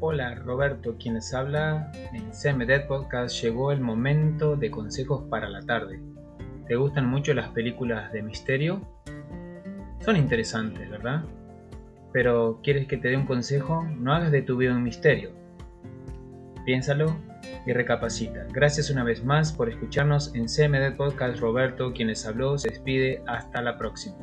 Hola, Roberto, quien les habla en CMD Podcast. Llegó el momento de consejos para la tarde. ¿Te gustan mucho las películas de misterio? Son interesantes, ¿verdad? Pero ¿quieres que te dé un consejo? No hagas de tu vida un misterio. Piénsalo y recapacita. Gracias una vez más por escucharnos en CMD Podcast. Roberto, quien les habló, se despide. Hasta la próxima.